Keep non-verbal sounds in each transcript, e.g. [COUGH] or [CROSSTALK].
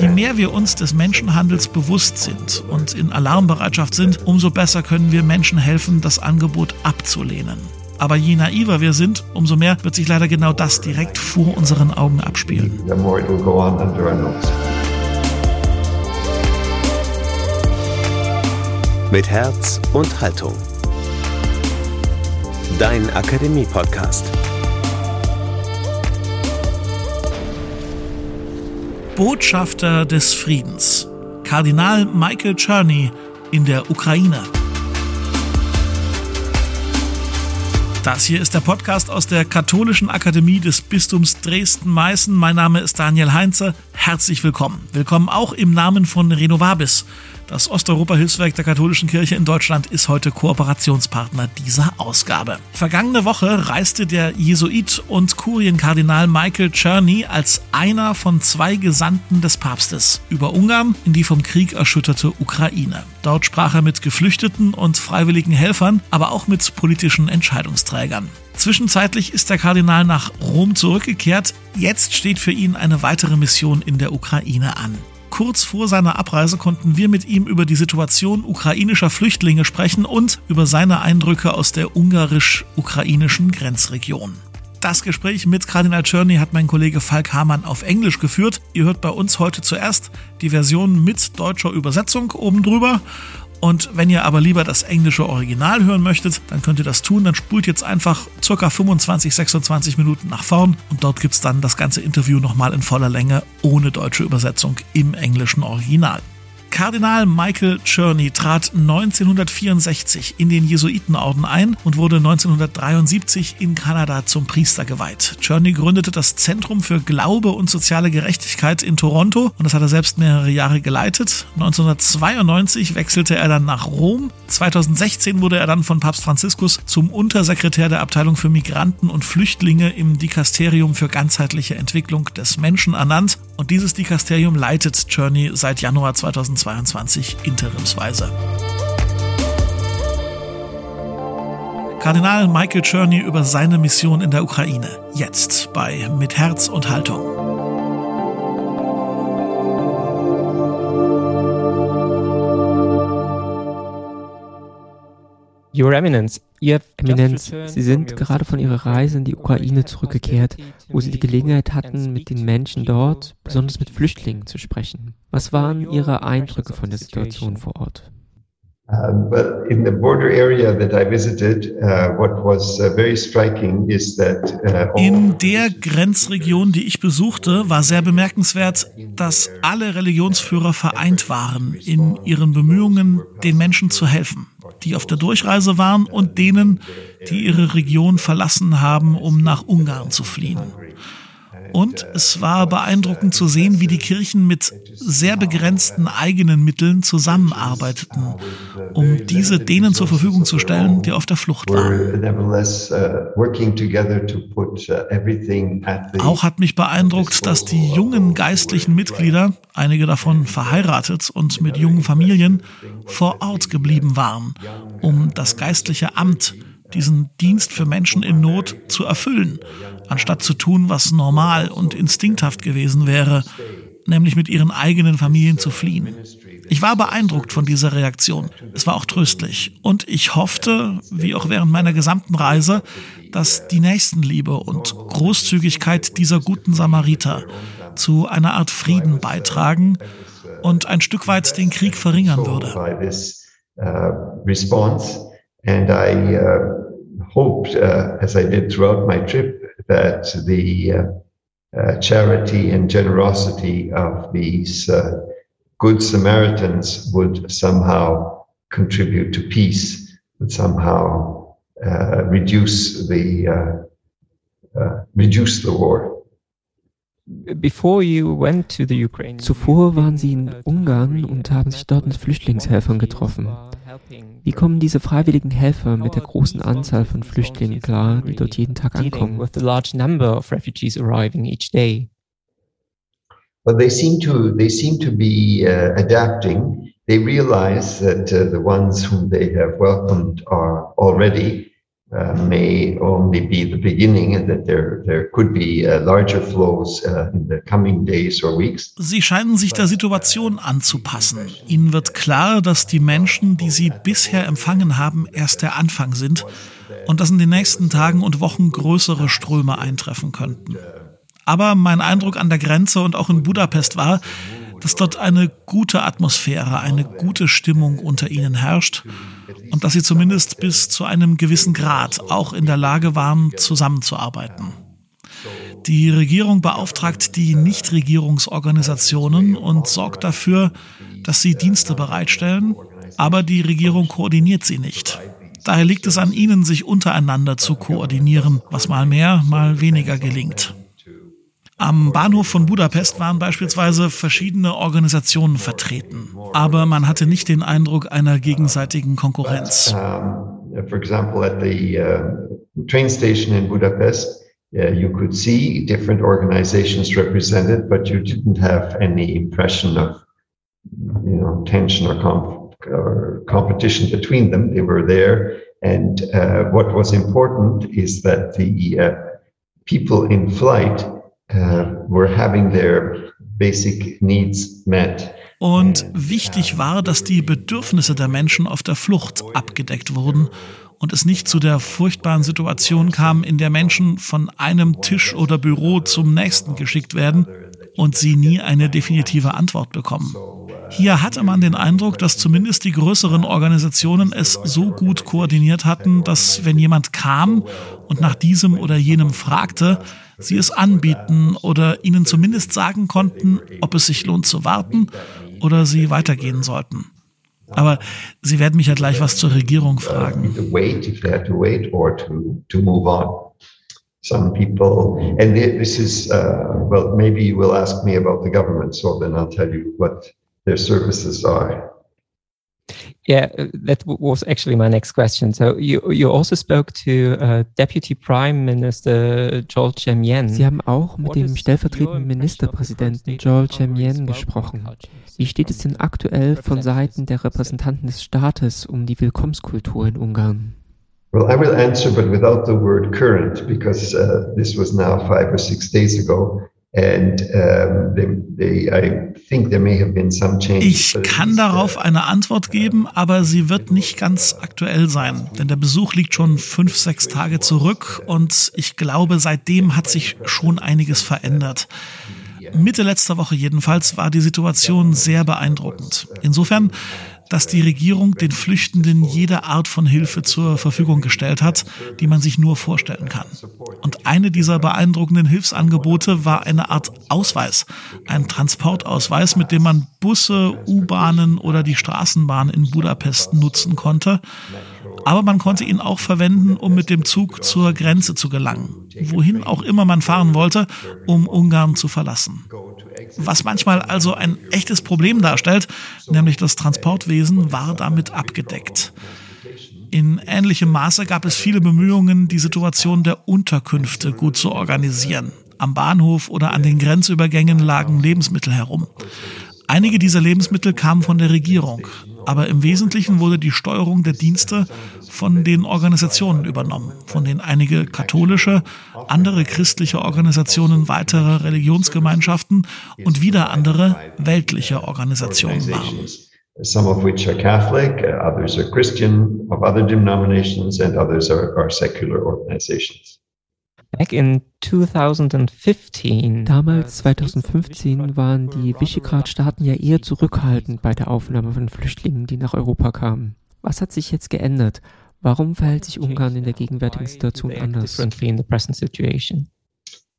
Je mehr wir uns des Menschenhandels bewusst sind und in Alarmbereitschaft sind, umso besser können wir Menschen helfen, das Angebot abzulehnen. Aber je naiver wir sind, umso mehr wird sich leider genau das direkt vor unseren Augen abspielen. Mit Herz und Haltung. Dein Akademie-Podcast. Botschafter des Friedens. Kardinal Michael Czerny in der Ukraine. Das hier ist der Podcast aus der Katholischen Akademie des Bistums Dresden-Meißen. Mein Name ist Daniel Heinze. Herzlich willkommen. Willkommen auch im Namen von Renovabis. Das Osteuropa-Hilfswerk der katholischen Kirche in Deutschland ist heute Kooperationspartner dieser Ausgabe. Vergangene Woche reiste der Jesuit und Kurienkardinal Michael Czerny als einer von zwei Gesandten des Papstes über Ungarn in die vom Krieg erschütterte Ukraine. Dort sprach er mit Geflüchteten und freiwilligen Helfern, aber auch mit politischen Entscheidungsträgern. Zwischenzeitlich ist der Kardinal nach Rom zurückgekehrt. Jetzt steht für ihn eine weitere Mission in der Ukraine an. Kurz vor seiner Abreise konnten wir mit ihm über die Situation ukrainischer Flüchtlinge sprechen und über seine Eindrücke aus der ungarisch-ukrainischen Grenzregion. Das Gespräch mit Kardinal Czerny hat mein Kollege Falk Hamann auf Englisch geführt. Ihr hört bei uns heute zuerst die Version mit deutscher Übersetzung oben drüber und wenn ihr aber lieber das englische Original hören möchtet, dann könnt ihr das tun. Dann spult jetzt einfach circa 25, 26 Minuten nach vorn und dort gibt es dann das ganze Interview nochmal in voller Länge ohne deutsche Übersetzung im englischen Original. Kardinal Michael Czerny trat 1964 in den Jesuitenorden ein und wurde 1973 in Kanada zum Priester geweiht. Czerny gründete das Zentrum für Glaube und soziale Gerechtigkeit in Toronto und das hat er selbst mehrere Jahre geleitet. 1992 wechselte er dann nach Rom. 2016 wurde er dann von Papst Franziskus zum Untersekretär der Abteilung für Migranten und Flüchtlinge im Dikasterium für ganzheitliche Entwicklung des Menschen ernannt und dieses Dikasterium leitet Czerny seit Januar 2020 2022 interimsweise. Kardinal Michael Czerny über seine Mission in der Ukraine. Jetzt bei Mit Herz und Haltung. Your Eminence, Eminenz, Sie sind gerade von Ihrer Reise in die Ukraine zurückgekehrt, wo Sie die Gelegenheit hatten, mit den Menschen dort, besonders mit Flüchtlingen, zu sprechen. Was waren Ihre Eindrücke von der Situation vor Ort? Um, but in the border area that I visited, uh, what was uh, very striking is that uh, in der Grenzregion, die ich besuchte, war sehr bemerkenswert, dass alle Religionsführer vereint waren in ihren Bemühungen, den Menschen zu helfen die auf der Durchreise waren und denen, die ihre Region verlassen haben, um nach Ungarn zu fliehen. Und es war beeindruckend zu sehen, wie die Kirchen mit sehr begrenzten eigenen Mitteln zusammenarbeiteten, um diese denen zur Verfügung zu stellen, die auf der Flucht waren. Auch hat mich beeindruckt, dass die jungen geistlichen Mitglieder, einige davon verheiratet und mit jungen Familien, vor Ort geblieben waren, um das geistliche Amt diesen Dienst für Menschen in Not zu erfüllen, anstatt zu tun, was normal und instinkthaft gewesen wäre, nämlich mit ihren eigenen Familien zu fliehen. Ich war beeindruckt von dieser Reaktion. Es war auch tröstlich. Und ich hoffte, wie auch während meiner gesamten Reise, dass die Nächstenliebe und Großzügigkeit dieser guten Samariter zu einer Art Frieden beitragen und ein Stück weit den Krieg verringern würde. And I hoped, uh, as I did throughout my trip, that the uh, uh charity and generosity of these uh, good Samaritans would somehow contribute to peace, would somehow uh, reduce the reduce the war. Zuvor waren sie in Ungarn und haben sich dort mit Flüchtlingshelfern getroffen. Wie kommen diese freiwilligen Helfer mit der großen Anzahl von Flüchtlingen klar, die dort jeden Tag ankommen? Well, they seem to they seem to be uh, adapting. They realize that uh, the ones whom they have welcomed are already uh, may only be the beginning that there, there could be uh, larger flows uh, in the coming days or weeks. Sie scheinen sich der Situation anzupassen. Ihnen wird klar, dass die Menschen, die Sie bisher empfangen haben, erst der Anfang sind und dass in den nächsten Tagen und Wochen größere Ströme eintreffen könnten. Aber mein Eindruck an der Grenze und auch in Budapest war, dass dort eine gute Atmosphäre, eine gute Stimmung unter ihnen herrscht und dass sie zumindest bis zu einem gewissen Grad auch in der Lage waren, zusammenzuarbeiten. Die Regierung beauftragt die Nichtregierungsorganisationen und sorgt dafür, dass sie Dienste bereitstellen, aber die Regierung koordiniert sie nicht. Daher liegt es an ihnen, sich untereinander zu koordinieren, was mal mehr, mal weniger gelingt. Am Bahnhof von Budapest waren beispielsweise verschiedene Organisationen vertreten, aber man hatte nicht den Eindruck einer gegenseitigen Konkurrenz. for example, at the uh, train station in Budapest, uh, you could see different organizations represented, but you didn't have any impression of, you know, tension or, comp or competition between them. They were there, and uh, what was important is that the uh, people in flight were having their basic needs met. Und wichtig war, dass die Bedürfnisse der Menschen auf der Flucht abgedeckt wurden und es nicht zu der furchtbaren Situation kam, in der Menschen von einem Tisch oder Büro zum nächsten geschickt werden und sie nie eine definitive Antwort bekommen. Hier hatte man den Eindruck, dass zumindest die größeren Organisationen es so gut koordiniert hatten, dass wenn jemand kam und nach diesem oder jenem fragte, sie es anbieten oder ihnen zumindest sagen konnten, ob es sich lohnt zu warten oder sie weitergehen sollten. Aber Sie werden mich ja gleich was zur Regierung fragen. Some people, and this is, uh, well, maybe you will ask me about the government, so then I'll tell you what their services are. Yeah, uh, that was actually my next question. So you you also spoke to uh, Deputy Prime Minister Joel Chemien. Sie haben auch mit dem stellvertretenden Ministerpräsidenten Joel Chemien gesprochen. Wie steht es denn aktuell von Seiten der Repräsentanten des Staates um die Willkommenskultur in Ungarn? Well, I will answer, but without the word current, because uh, this was now five or six days ago. Ich kann darauf eine Antwort geben, aber sie wird nicht ganz aktuell sein, denn der Besuch liegt schon fünf, sechs Tage zurück und ich glaube, seitdem hat sich schon einiges verändert. Mitte letzter Woche jedenfalls war die Situation sehr beeindruckend. Insofern dass die Regierung den Flüchtenden jede Art von Hilfe zur Verfügung gestellt hat, die man sich nur vorstellen kann. Und eine dieser beeindruckenden Hilfsangebote war eine Art Ausweis, ein Transportausweis, mit dem man Busse, U-Bahnen oder die Straßenbahn in Budapest nutzen konnte. Aber man konnte ihn auch verwenden, um mit dem Zug zur Grenze zu gelangen, wohin auch immer man fahren wollte, um Ungarn zu verlassen was manchmal also ein echtes Problem darstellt, nämlich das Transportwesen war damit abgedeckt. In ähnlichem Maße gab es viele Bemühungen, die Situation der Unterkünfte gut zu organisieren. Am Bahnhof oder an den Grenzübergängen lagen Lebensmittel herum. Einige dieser Lebensmittel kamen von der Regierung, aber im Wesentlichen wurde die Steuerung der Dienste von den Organisationen übernommen, von denen einige katholische, andere christliche Organisationen, weitere Religionsgemeinschaften und wieder andere weltliche Organisationen waren. Some of which are Catholic, others are Christian, of other denominations, and others are, are secular organizations. Back in 2015. Damals, 2015, waren die Visegrad-Staaten ja eher zurückhaltend bei der Aufnahme von Flüchtlingen, die nach Europa kamen. Was hat sich jetzt geändert? Warum verhält sich Ungarn in der gegenwärtigen Situation anders?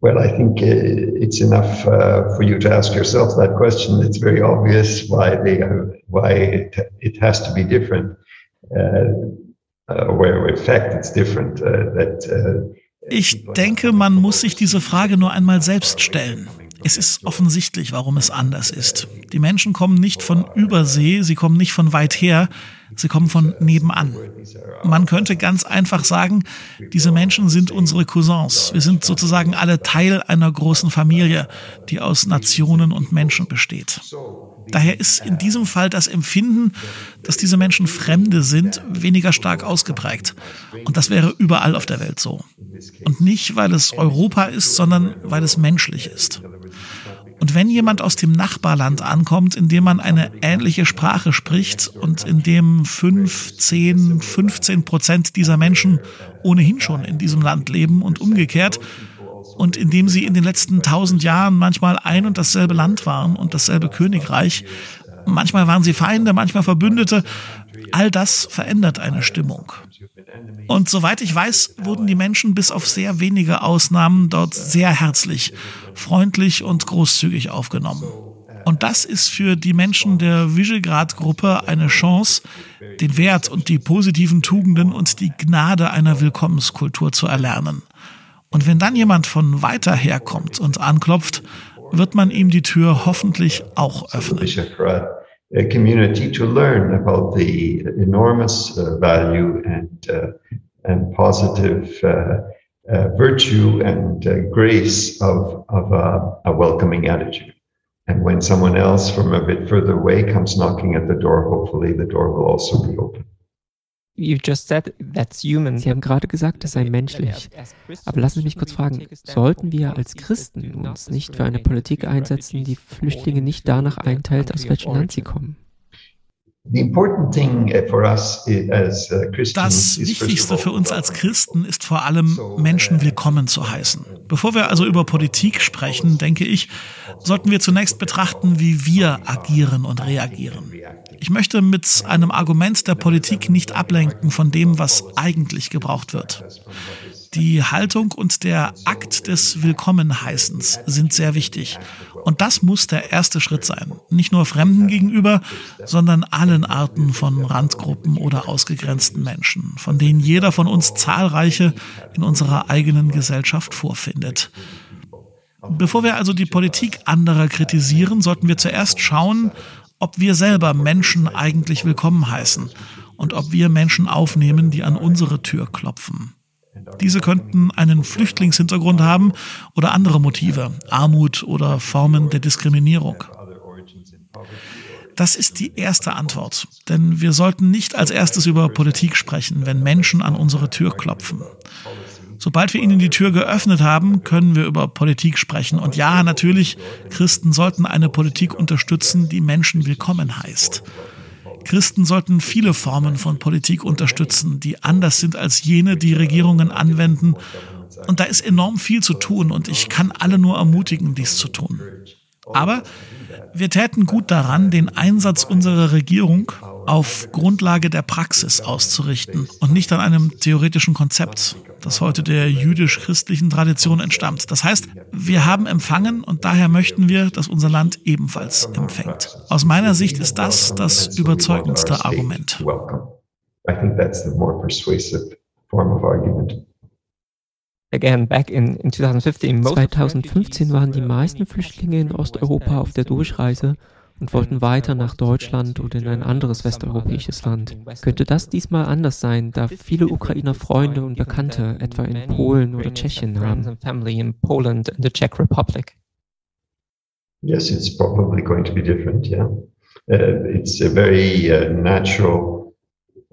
Well, I think uh, it's enough uh, for you to ask yourself that question. It's very obvious why they why it, it has to be different. Uh, uh where in fact it's different. Uh, that uh, ich denke, man muss sich diese Frage nur einmal selbst stellen. Es ist offensichtlich, warum es anders ist. Die Menschen kommen nicht von Übersee, sie kommen nicht von weit her, Sie kommen von nebenan. Man könnte ganz einfach sagen, diese Menschen sind unsere Cousins. Wir sind sozusagen alle Teil einer großen Familie, die aus Nationen und Menschen besteht. Daher ist in diesem Fall das Empfinden, dass diese Menschen Fremde sind, weniger stark ausgeprägt. Und das wäre überall auf der Welt so. Und nicht, weil es Europa ist, sondern weil es menschlich ist. Und wenn jemand aus dem Nachbarland ankommt, in dem man eine ähnliche Sprache spricht und in dem 5, 10, 15 Prozent dieser Menschen ohnehin schon in diesem Land leben und umgekehrt, und in dem sie in den letzten tausend Jahren manchmal ein und dasselbe Land waren und dasselbe Königreich, manchmal waren sie Feinde, manchmal Verbündete, all das verändert eine Stimmung. Und soweit ich weiß, wurden die Menschen bis auf sehr wenige Ausnahmen dort sehr herzlich, freundlich und großzügig aufgenommen. Und das ist für die Menschen der Visegrad-Gruppe eine Chance, den Wert und die positiven Tugenden und die Gnade einer Willkommenskultur zu erlernen. Und wenn dann jemand von weiter her kommt und anklopft, wird man ihm die Tür hoffentlich auch öffnen. community to learn about the enormous uh, value and uh, and positive uh, uh virtue and uh, grace of of a, welcoming attitude. And when someone else from a bit further away comes knocking at the door, hopefully the door will also be open. You just said that's human. Sie haben gerade gesagt, es sei menschlich. Aber lassen Sie mich kurz fragen, sollten wir als Christen uns nicht für eine Politik einsetzen, die Flüchtlinge nicht danach einteilt, aus welchem Land sie kommen? Uh, das Wichtigste für uns als Christen ist vor allem, Menschen willkommen zu heißen. Bevor wir also über Politik sprechen, denke ich, sollten wir zunächst betrachten, wie wir agieren und reagieren. Ich möchte mit einem Argument der Politik nicht ablenken von dem, was eigentlich gebraucht wird. Die Haltung und der Akt des Willkommenheißens sind sehr wichtig. Und das muss der erste Schritt sein. Nicht nur Fremden gegenüber, sondern allen Arten von Randgruppen oder ausgegrenzten Menschen, von denen jeder von uns zahlreiche in unserer eigenen Gesellschaft vorfindet. Bevor wir also die Politik anderer kritisieren, sollten wir zuerst schauen, ob wir selber Menschen eigentlich willkommen heißen und ob wir Menschen aufnehmen, die an unsere Tür klopfen. Diese könnten einen Flüchtlingshintergrund haben oder andere Motive, Armut oder Formen der Diskriminierung. Das ist die erste Antwort, denn wir sollten nicht als erstes über Politik sprechen, wenn Menschen an unsere Tür klopfen. Sobald wir ihnen die Tür geöffnet haben, können wir über Politik sprechen. Und ja, natürlich, Christen sollten eine Politik unterstützen, die Menschen willkommen heißt. Christen sollten viele Formen von Politik unterstützen, die anders sind als jene, die Regierungen anwenden. Und da ist enorm viel zu tun und ich kann alle nur ermutigen, dies zu tun. Aber wir täten gut daran, den Einsatz unserer Regierung auf Grundlage der Praxis auszurichten und nicht an einem theoretischen Konzept, das heute der jüdisch-christlichen Tradition entstammt. Das heißt, wir haben empfangen und daher möchten wir, dass unser Land ebenfalls empfängt. Aus meiner Sicht ist das das überzeugendste Argument. I think that's the more persuasive form of argument. Again, back in, in 2015, 2015 waren die meisten Flüchtlinge in Osteuropa auf der Durchreise und wollten weiter nach Deutschland oder in ein anderes westeuropäisches Land. Könnte das diesmal anders sein, da viele Ukrainer Freunde und Bekannte etwa in Polen oder Tschechien haben? Yes, it's probably going to be different, yeah. Uh, it's a very uh, natural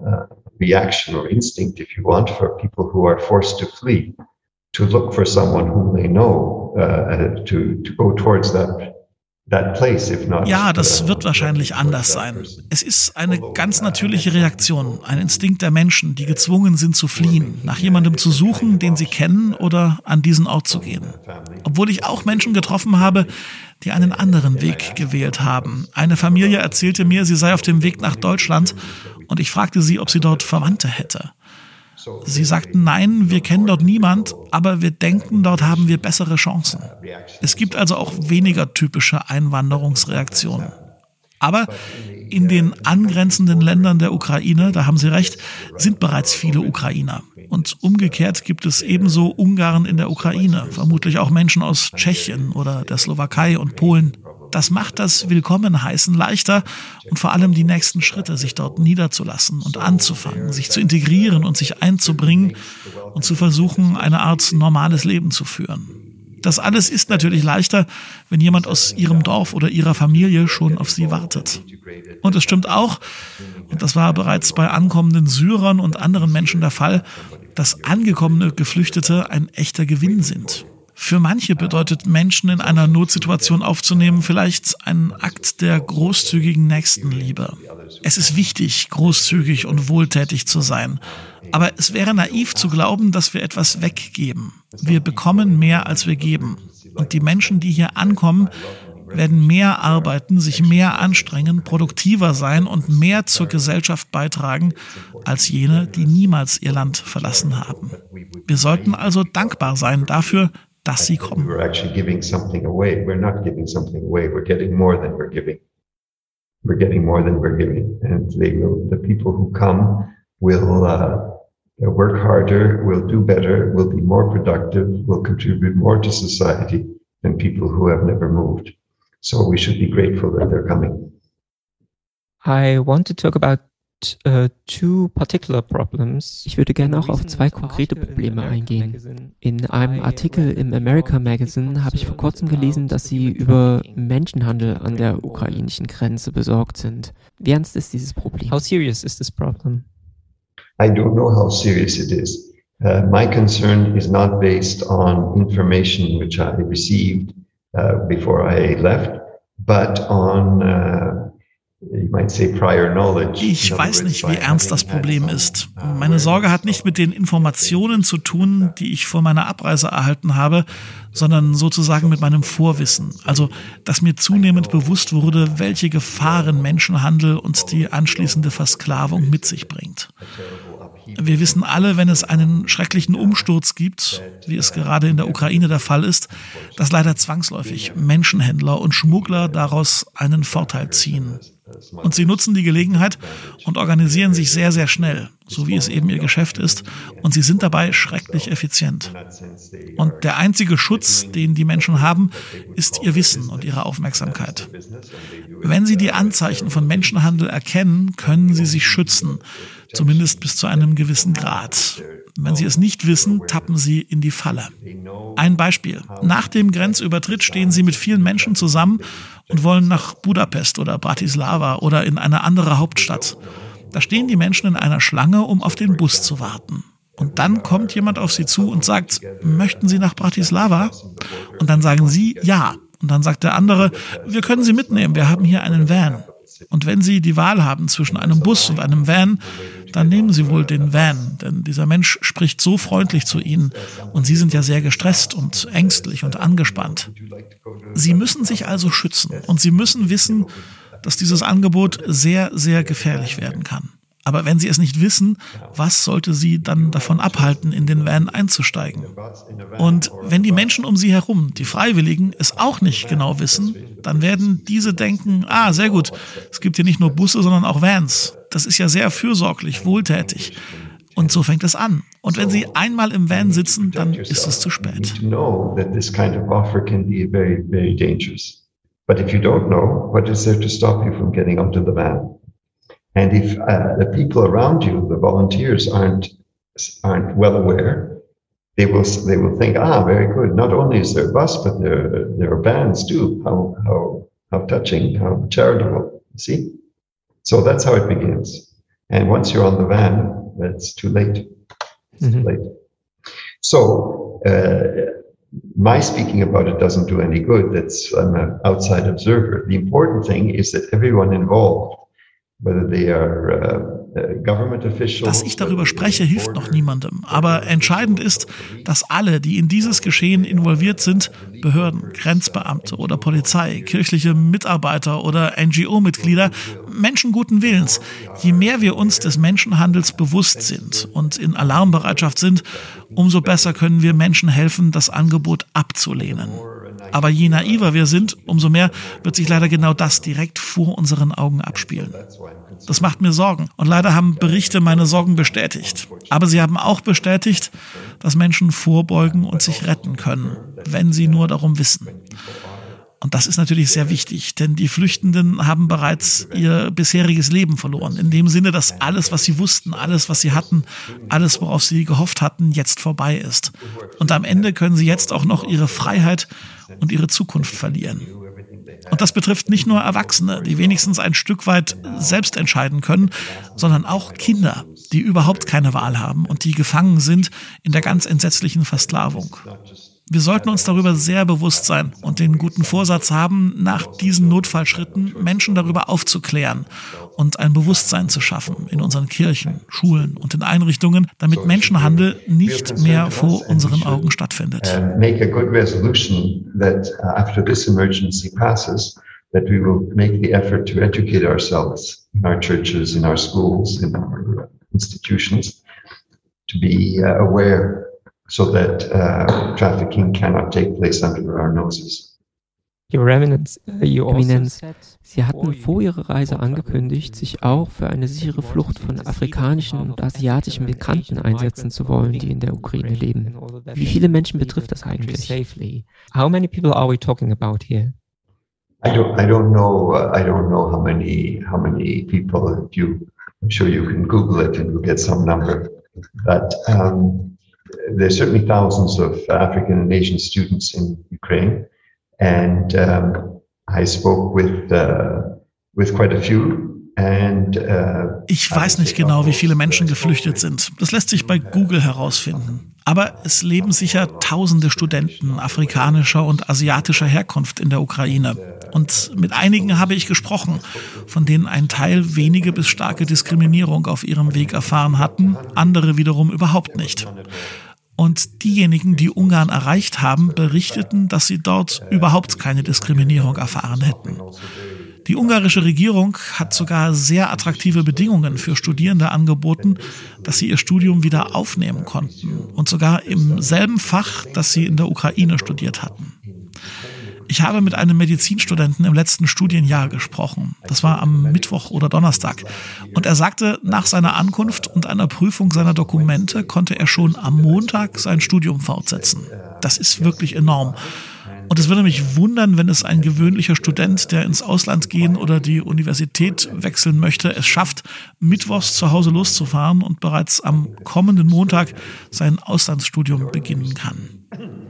uh, reaction or instinct, if you want, for people who are forced to flee, to look for someone whom they know, uh, to, to go towards that ja, das uh, wird wahrscheinlich anders sein. Es ist eine ganz natürliche Reaktion, ein Instinkt der Menschen, die gezwungen sind zu fliehen, nach jemandem zu suchen, den sie kennen oder an diesen Ort zu gehen. Obwohl ich auch Menschen getroffen habe, die einen anderen Weg gewählt haben. Eine Familie erzählte mir, sie sei auf dem Weg nach Deutschland und ich fragte sie, ob sie dort Verwandte hätte. Sie sagten, nein, wir kennen dort niemand, aber wir denken, dort haben wir bessere Chancen. Es gibt also auch weniger typische Einwanderungsreaktionen. Aber in den angrenzenden Ländern der Ukraine, da haben Sie recht, sind bereits viele Ukrainer. Und umgekehrt gibt es ebenso Ungarn in der Ukraine, vermutlich auch Menschen aus Tschechien oder der Slowakei und Polen. Das macht das Willkommenheißen leichter und vor allem die nächsten Schritte, sich dort niederzulassen und anzufangen, sich zu integrieren und sich einzubringen und zu versuchen, eine Art normales Leben zu führen. Das alles ist natürlich leichter, wenn jemand aus ihrem Dorf oder ihrer Familie schon auf sie wartet. Und es stimmt auch, und das war bereits bei ankommenden Syrern und anderen Menschen der Fall, dass angekommene Geflüchtete ein echter Gewinn sind. Für manche bedeutet Menschen in einer Notsituation aufzunehmen vielleicht einen Akt der großzügigen Nächstenliebe. Es ist wichtig, großzügig und wohltätig zu sein. Aber es wäre naiv zu glauben, dass wir etwas weggeben. Wir bekommen mehr, als wir geben. Und die Menschen, die hier ankommen, werden mehr arbeiten, sich mehr anstrengen, produktiver sein und mehr zur Gesellschaft beitragen als jene, die niemals ihr Land verlassen haben. Wir sollten also dankbar sein dafür, dass sie kommen. We're actually giving something away. We're not giving something away. We're getting more than we're giving. We're getting more than we're giving. And they will, the people who come will uh, work harder, will do better, will be more productive, will contribute more to society than people who have never moved. So we should be grateful that they're coming. I want to talk about uh, two particular problems. Ich würde gerne auch auf zwei konkrete Probleme eingehen. In einem Artikel im America Magazine habe ich vor kurzem gelesen, dass Sie über Menschenhandel an der ukrainischen Grenze besorgt sind. Wie ernst ist dieses Problem? How serious is this problem? I don't know how serious it is. Uh, my concern is not based on information which I received uh, before I left, but on uh, ich weiß nicht, wie ernst das Problem ist. Meine Sorge hat nicht mit den Informationen zu tun, die ich vor meiner Abreise erhalten habe, sondern sozusagen mit meinem Vorwissen. Also, dass mir zunehmend bewusst wurde, welche Gefahren Menschenhandel und die anschließende Versklavung mit sich bringt. Wir wissen alle, wenn es einen schrecklichen Umsturz gibt, wie es gerade in der Ukraine der Fall ist, dass leider zwangsläufig Menschenhändler und Schmuggler daraus einen Vorteil ziehen. Und sie nutzen die Gelegenheit und organisieren sich sehr, sehr schnell, so wie es eben ihr Geschäft ist. Und sie sind dabei schrecklich effizient. Und der einzige Schutz, den die Menschen haben, ist ihr Wissen und ihre Aufmerksamkeit. Wenn sie die Anzeichen von Menschenhandel erkennen, können sie sich schützen, zumindest bis zu einem gewissen Grad. Wenn Sie es nicht wissen, tappen Sie in die Falle. Ein Beispiel. Nach dem Grenzübertritt stehen Sie mit vielen Menschen zusammen und wollen nach Budapest oder Bratislava oder in eine andere Hauptstadt. Da stehen die Menschen in einer Schlange, um auf den Bus zu warten. Und dann kommt jemand auf Sie zu und sagt, möchten Sie nach Bratislava? Und dann sagen Sie ja. Und dann sagt der andere, wir können Sie mitnehmen, wir haben hier einen Van. Und wenn Sie die Wahl haben zwischen einem Bus und einem Van, dann nehmen Sie wohl den Van, denn dieser Mensch spricht so freundlich zu Ihnen und Sie sind ja sehr gestresst und ängstlich und angespannt. Sie müssen sich also schützen und Sie müssen wissen, dass dieses Angebot sehr, sehr gefährlich werden kann. Aber wenn Sie es nicht wissen, was sollte Sie dann davon abhalten, in den Van einzusteigen? Und wenn die Menschen um Sie herum, die Freiwilligen, es auch nicht genau wissen, dann werden diese denken, ah, sehr gut, es gibt hier nicht nur Busse, sondern auch Vans. Das ist ja sehr fürsorglich, wohltätig. Und so fängt es an. Und wenn Sie einmal im Van sitzen, dann ist es zu spät. But if you don't know, what is there to stop you from getting onto the van? And if uh, the people around you, the volunteers, aren't aren't well aware, they will they will think, ah, very good. Not only is there a bus, but there there are bands too. How how how touching, how charitable. See, so that's how it begins. And once you're on the van, it's too late. It's mm-hmm. too late. So. Uh, my speaking about it doesn't do any good. That's I'm an outside observer. The important thing is that everyone involved Dass ich darüber spreche, hilft noch niemandem. Aber entscheidend ist, dass alle, die in dieses Geschehen involviert sind, Behörden, Grenzbeamte oder Polizei, kirchliche Mitarbeiter oder NGO-Mitglieder, Menschen guten Willens, je mehr wir uns des Menschenhandels bewusst sind und in Alarmbereitschaft sind, umso besser können wir Menschen helfen, das Angebot abzulehnen. Aber je naiver wir sind, umso mehr wird sich leider genau das direkt vor unseren Augen abspielen. Das macht mir Sorgen. Und leider haben Berichte meine Sorgen bestätigt. Aber sie haben auch bestätigt, dass Menschen vorbeugen und sich retten können, wenn sie nur darum wissen. Und das ist natürlich sehr wichtig, denn die Flüchtenden haben bereits ihr bisheriges Leben verloren. In dem Sinne, dass alles, was sie wussten, alles, was sie hatten, alles, worauf sie gehofft hatten, jetzt vorbei ist. Und am Ende können sie jetzt auch noch ihre Freiheit und ihre Zukunft verlieren. Und das betrifft nicht nur Erwachsene, die wenigstens ein Stück weit selbst entscheiden können, sondern auch Kinder, die überhaupt keine Wahl haben und die gefangen sind in der ganz entsetzlichen Versklavung. Wir sollten uns darüber sehr bewusst sein und den guten Vorsatz haben, nach diesen Notfallschritten Menschen darüber aufzuklären und ein Bewusstsein zu schaffen in unseren Kirchen, Schulen und in Einrichtungen, damit Menschenhandel nicht mehr vor unseren Augen stattfindet. Uh, that we will make the effort to educate ourselves in our churches, in our schools, in our institutions, to be uh, aware so that uh, trafficking cannot take place under our noses. Your Eminence, uh, Eminenz, Sie hatten vor Ihrer Reise angekündigt, sich auch für eine sichere Flucht von afrikanischen und asiatischen Migranten einsetzen zu wollen, die in der Ukraine leben. Wie viele Menschen betrifft das eigentlich? How many people are we talking about here? I don't, I don't know, uh, I don't know how many, how many people. You, I'm sure you can Google it and you'll get some number. But um, there's certainly thousands of African and Asian students in Ukraine, and um, I spoke with uh, with quite a few. And, uh, ich weiß nicht genau, wie viele Menschen geflüchtet sind. Das lässt sich bei Google herausfinden. Aber es leben sicher tausende Studenten afrikanischer und asiatischer Herkunft in der Ukraine. Und mit einigen habe ich gesprochen, von denen ein Teil wenige bis starke Diskriminierung auf ihrem Weg erfahren hatten, andere wiederum überhaupt nicht. Und diejenigen, die Ungarn erreicht haben, berichteten, dass sie dort überhaupt keine Diskriminierung erfahren hätten. Die ungarische Regierung hat sogar sehr attraktive Bedingungen für Studierende angeboten, dass sie ihr Studium wieder aufnehmen konnten und sogar im selben Fach, das sie in der Ukraine studiert hatten. Ich habe mit einem Medizinstudenten im letzten Studienjahr gesprochen. Das war am Mittwoch oder Donnerstag. Und er sagte, nach seiner Ankunft und einer Prüfung seiner Dokumente konnte er schon am Montag sein Studium fortsetzen. Das ist wirklich enorm. Und es würde mich wundern, wenn es ein gewöhnlicher Student, der ins Ausland gehen oder die Universität wechseln möchte, es schafft, mittwochs zu Hause loszufahren und bereits am kommenden Montag sein Auslandsstudium beginnen kann.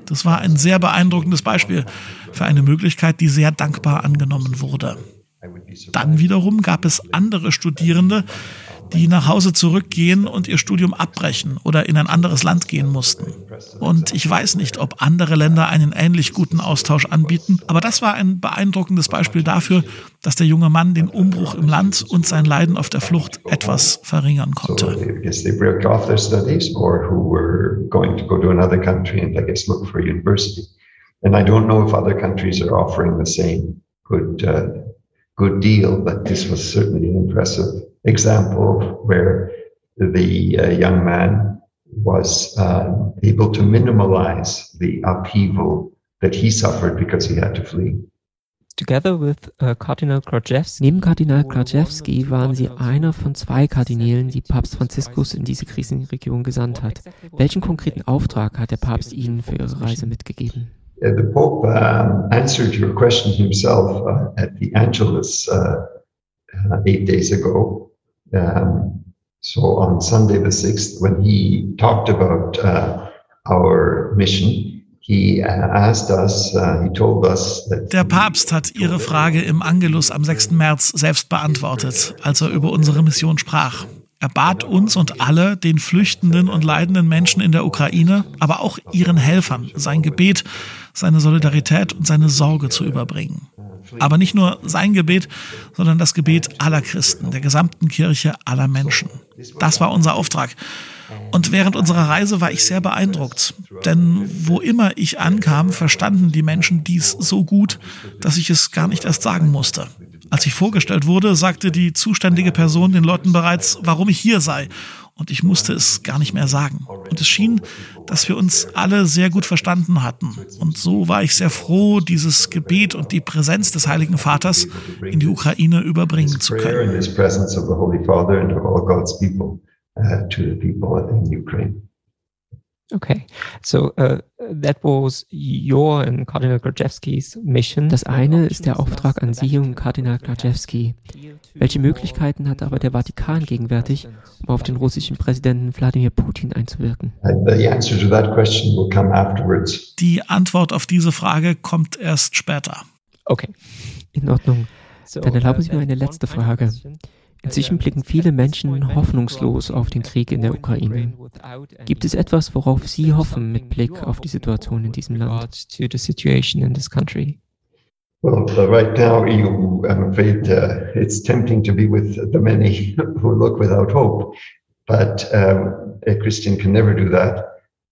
Das war ein sehr beeindruckendes Beispiel für eine Möglichkeit, die sehr dankbar angenommen wurde. Dann wiederum gab es andere Studierende, die nach Hause zurückgehen und ihr Studium abbrechen oder in ein anderes Land gehen mussten. Und ich weiß nicht, ob andere Länder einen ähnlich guten Austausch anbieten, aber das war ein beeindruckendes Beispiel dafür, dass der junge Mann den Umbruch im Land und sein Leiden auf der Flucht etwas verringern konnte. And I don't know if other countries are offering the same good, uh, good deal, but this was certainly an impressive example where the uh, young man was uh, able to minimalize the upheaval that he suffered because he had to flee. Together with uh, Cardinal Krajewski. Neben Kardinal Krajewski waren sie einer von zwei Kardinälen, die Papst Franziskus in diese Krisenregion gesandt hat. Welchen konkreten Auftrag hat der Papst Ihnen für Ihre Reise mitgegeben? Uh, the Pope um, answered your question himself uh, at the Angelus uh, eight days ago. Um, so on Sunday the 6th, when he talked about uh, our mission, uh, uh, Der Papst hat Ihre Frage im Angelus am 6. März selbst beantwortet, als er über unsere Mission sprach. Er bat uns und alle, den flüchtenden und leidenden Menschen in der Ukraine, aber auch ihren Helfern, sein Gebet, seine Solidarität und seine Sorge zu überbringen. Aber nicht nur sein Gebet, sondern das Gebet aller Christen, der gesamten Kirche, aller Menschen. Das war unser Auftrag. Und während unserer Reise war ich sehr beeindruckt, denn wo immer ich ankam, verstanden die Menschen dies so gut, dass ich es gar nicht erst sagen musste. Als ich vorgestellt wurde, sagte die zuständige Person den Leuten bereits, warum ich hier sei und ich musste es gar nicht mehr sagen. Und es schien, dass wir uns alle sehr gut verstanden hatten. Und so war ich sehr froh, dieses Gebet und die Präsenz des Heiligen Vaters in die Ukraine überbringen zu können. Okay, so uh, that was your and Cardinal Krajewskis mission. Das eine ist der Auftrag an Sie und Kardinal Krajewski. Welche Möglichkeiten hat aber der Vatikan gegenwärtig, um auf den russischen Präsidenten Wladimir Putin einzuwirken? Die Antwort auf diese Frage kommt erst später. Okay, in Ordnung. Dann erlauben Sie mir eine letzte Frage. Inzwischen blicken viele Menschen hoffnungslos auf den Krieg in der Ukraine. Gibt es etwas, worauf Sie hoffen mit Blick auf die Situation in diesem Land? Well, uh, right now, you, I'm afraid uh, it's tempting to be with the many who look without hope, but um, a Christian can never do that.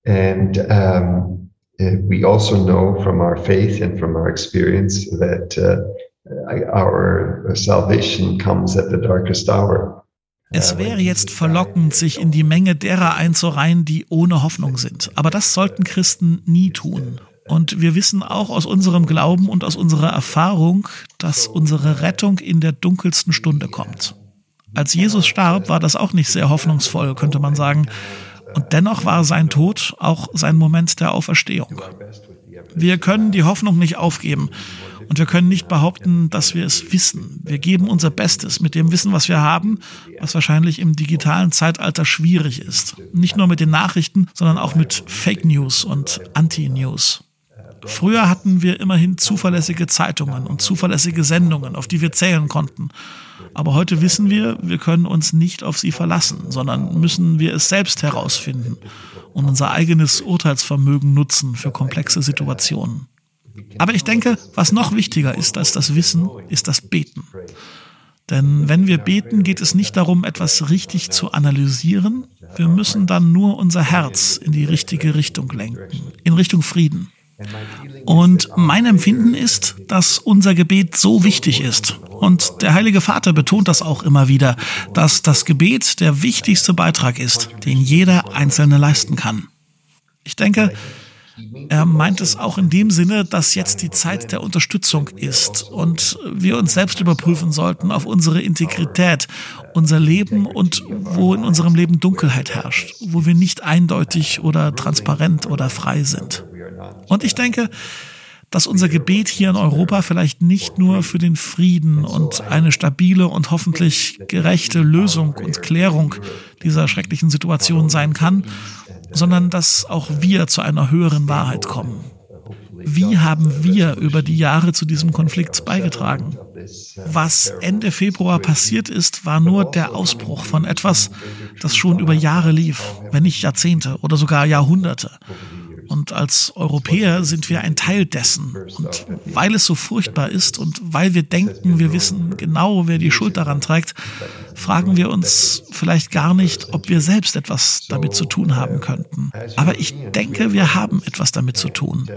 And um, uh, we also know from our faith and from our experience that uh, our salvation comes at the darkest hour. Es wäre jetzt verlockend, sich in die Menge derer einzureihen, die ohne Hoffnung sind. Aber das sollten Christen nie tun. Und wir wissen auch aus unserem Glauben und aus unserer Erfahrung, dass unsere Rettung in der dunkelsten Stunde kommt. Als Jesus starb, war das auch nicht sehr hoffnungsvoll, könnte man sagen. Und dennoch war sein Tod auch sein Moment der Auferstehung. Wir können die Hoffnung nicht aufgeben. Und wir können nicht behaupten, dass wir es wissen. Wir geben unser Bestes mit dem Wissen, was wir haben, was wahrscheinlich im digitalen Zeitalter schwierig ist. Nicht nur mit den Nachrichten, sondern auch mit Fake News und Anti-News. Früher hatten wir immerhin zuverlässige Zeitungen und zuverlässige Sendungen, auf die wir zählen konnten. Aber heute wissen wir, wir können uns nicht auf sie verlassen, sondern müssen wir es selbst herausfinden und unser eigenes Urteilsvermögen nutzen für komplexe Situationen. Aber ich denke, was noch wichtiger ist als das Wissen, ist das Beten. Denn wenn wir beten, geht es nicht darum, etwas richtig zu analysieren. Wir müssen dann nur unser Herz in die richtige Richtung lenken, in Richtung Frieden. Und mein Empfinden ist, dass unser Gebet so wichtig ist. Und der Heilige Vater betont das auch immer wieder, dass das Gebet der wichtigste Beitrag ist, den jeder Einzelne leisten kann. Ich denke, er meint es auch in dem Sinne, dass jetzt die Zeit der Unterstützung ist und wir uns selbst überprüfen sollten auf unsere Integrität, unser Leben und wo in unserem Leben Dunkelheit herrscht, wo wir nicht eindeutig oder transparent oder frei sind. Und ich denke, dass unser Gebet hier in Europa vielleicht nicht nur für den Frieden und eine stabile und hoffentlich gerechte Lösung und Klärung dieser schrecklichen Situation sein kann, sondern dass auch wir zu einer höheren Wahrheit kommen. Wie haben wir über die Jahre zu diesem Konflikt beigetragen? Was Ende Februar passiert ist, war nur der Ausbruch von etwas, das schon über Jahre lief, wenn nicht Jahrzehnte oder sogar Jahrhunderte. Und als Europäer sind wir ein Teil dessen. Und weil es so furchtbar ist und weil wir denken, wir wissen genau, wer die Schuld daran trägt, fragen wir uns vielleicht gar nicht, ob wir selbst etwas damit zu tun haben könnten. Aber ich denke, wir haben etwas damit zu tun.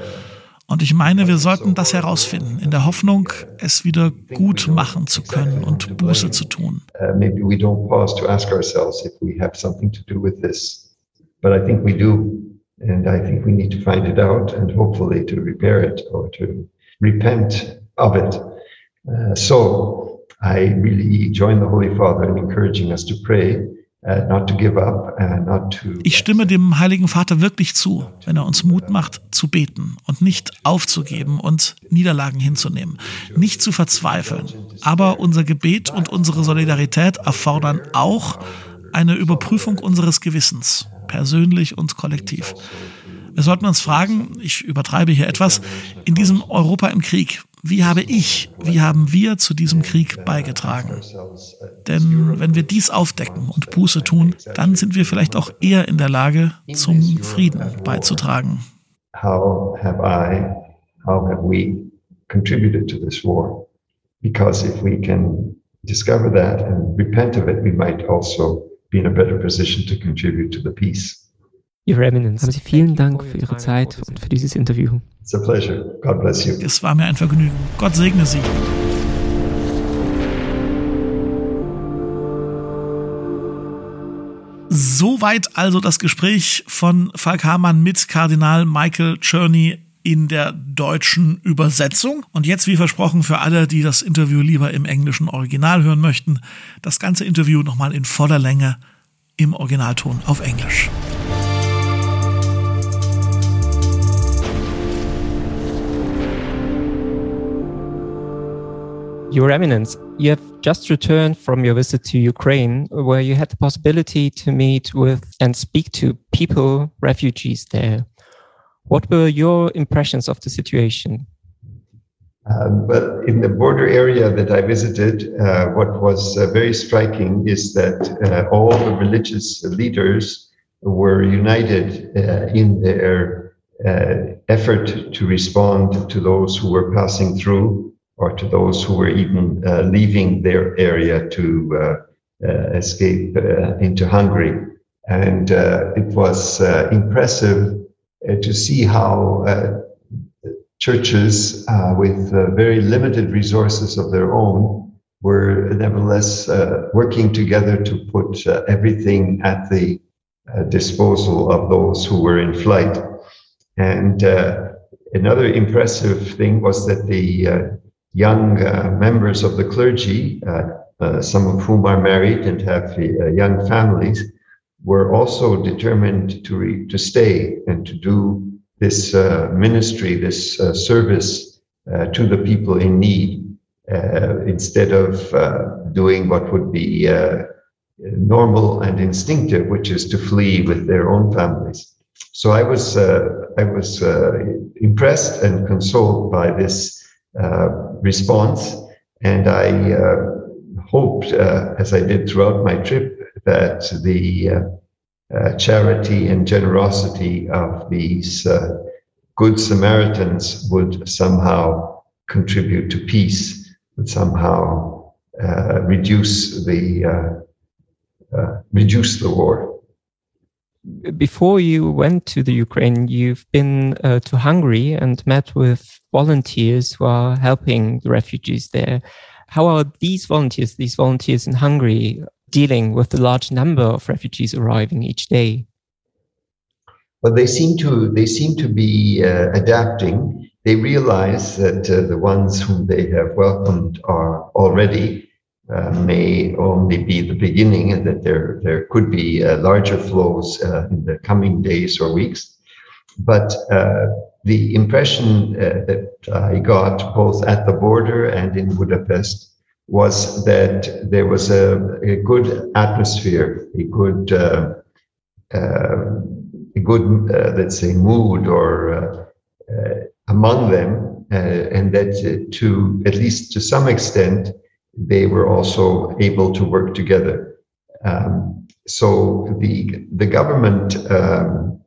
Und ich meine, wir sollten das herausfinden, in der Hoffnung, es wieder gut machen zu können und Buße zu tun. Uh, maybe we don't pause to ask ourselves if we have something to do with this. But I think we do. And I think we need to find it out and hopefully to repair it or to repent of it. Uh, so I really join the Holy Father in encouraging us to pray. Uh, uh, ich stimme dem Heiligen Vater wirklich zu, wenn er uns Mut macht, zu beten und nicht aufzugeben und Niederlagen hinzunehmen, nicht zu verzweifeln. Aber unser Gebet und unsere Solidarität erfordern auch eine Überprüfung unseres Gewissens persönlich und kollektiv. Wir sollten uns fragen, ich übertreibe hier etwas, in diesem Europa im Krieg, wie habe ich, wie haben wir zu diesem Krieg beigetragen? Denn wenn wir dies aufdecken und Buße tun, dann sind wir vielleicht auch eher in der Lage, zum Frieden beizutragen. How have I, how have we contributed to this war? Because if we can discover that and repent of it, we might also be in a better position to contribute to the peace. Your Eminence, haben Sie vielen Dank für Ihre Zeit und für dieses Interview. It's a pleasure. God bless you. Es war mir ein Vergnügen. Gott segne Sie. Soweit also das Gespräch von Falk Hamann mit Kardinal Michael Czerny in der deutschen Übersetzung. Und jetzt, wie versprochen, für alle, die das Interview lieber im englischen Original hören möchten, das ganze Interview nochmal in voller Länge im Originalton auf Englisch. Your Eminence, you have just returned from your visit to Ukraine, where you had the possibility to meet with and speak to people, refugees there. What were your impressions of the situation? Um, but in the border area that I visited, uh, what was uh, very striking is that uh, all the religious leaders were united uh, in their uh, effort to respond to those who were passing through or to those who were even leaving their area to escape into Hungary. And it was impressive to see how churches uh, with uh, very limited resources of their own were nevertheless uh, working together to put uh, everything at the uh, disposal of those who were in flight. And uh, another impressive thing was that the young members of the clergy, some of whom are married and have young families, were also determined to, re- to stay and to do this uh, ministry, this uh, service uh, to the people in need, uh, instead of uh, doing what would be normal and instinctive, which is to flee with their own families. So I was I was impressed and consoled by this response, and I hoped, as I did throughout my trip, that the uh, charity and generosity of these uh, good Samaritans would somehow contribute to peace, would somehow uh, reduce the uh, uh, reduce the war. Before you went to the Ukraine, you've been to Hungary and met with volunteers who are helping the refugees there. How are these volunteers, these volunteers in Hungary, dealing with the large number of refugees arriving each day? Well, they seem to they seem to be uh, adapting. They realize that uh, the ones whom they have welcomed are already uh, may only be the beginning, and that there there could be uh, larger flows uh, in the coming days or weeks. But uh, the impression that I got both at the border and in Budapest was that there was a, a good atmosphere, a good, uh, uh, a good, uh, let's say, mood or uh, uh, among them, uh, and that to at least to some extent they were also able to work together. Um, so the the government um,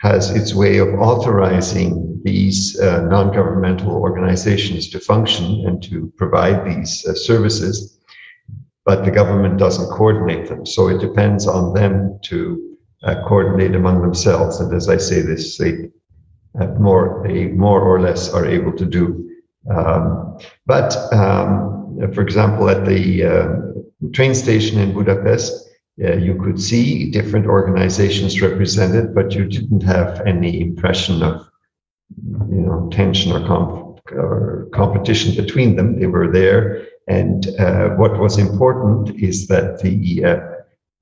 has its way of authorizing these uh, non-governmental organizations to function and to provide these uh, services, but the government doesn't coordinate them. So it depends on them to uh, coordinate among themselves. And as I say this, they more, they more or less are able to do. Um, but um, for example, at the uh, train station in Budapest, uh, you could see different organizations represented, but you didn't have any impression of you know tension or, comp- or competition between them. They were there, and uh, what was important is that the uh,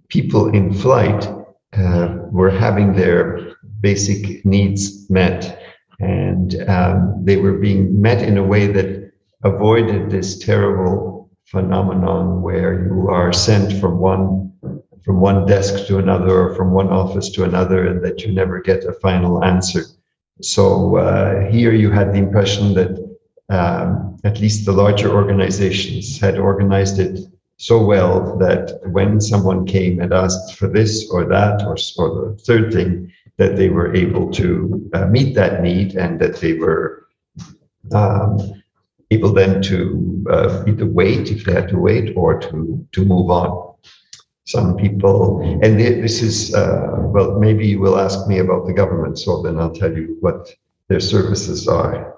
people in flight uh, were having their basic needs met, and um, they were being met in a way that avoided this terrible phenomenon where you are sent from one from one desk to another or from one office to another and that you never get a final answer. So uh, here you had the impression that um, at least the larger organizations had organized it so well that when someone came and asked for this or that or, or the third thing, that they were able to uh, meet that need and that they were um, able then to uh, either wait if they had to wait or to to move on some people, and this is, uh, well, maybe you will ask me about the government, so then I'll tell you what their services are.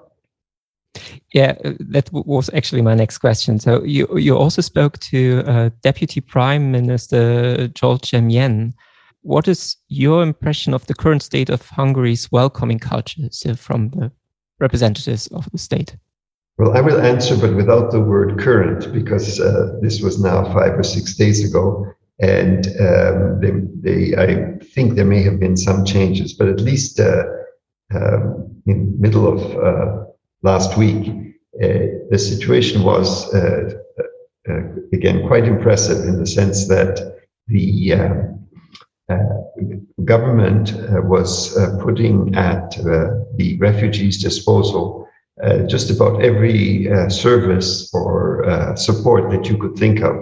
Yeah, that was actually my next question. So you you also spoke to uh, Deputy Prime Minister Zsolt Semjén. What is your impression of the current state of Hungary's welcoming culture so from the representatives of the state? Well, I will answer, but without the word current, because uh, this was now five or six days ago and um, they, they, I think there may have been some changes, but at least uh, um, in middle of uh, last week, the situation was again quite impressive in the sense that the government was putting at the refugees' disposal uh, just about every uh, service or uh, support that you could think of.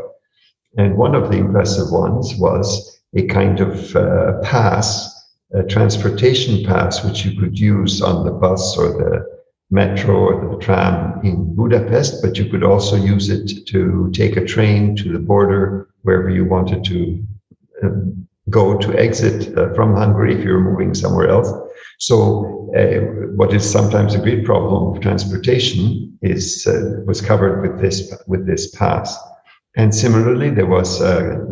And one of the impressive ones was a kind of uh, pass, a transportation pass, which you could use on the bus or the metro or the tram in Budapest, but you could also use it to take a train to the border wherever you wanted to um, go to exit uh, from Hungary if you're moving somewhere else. So, uh, what is sometimes a great problem of transportation is uh, was covered with this with this pass. And similarly, there was uh,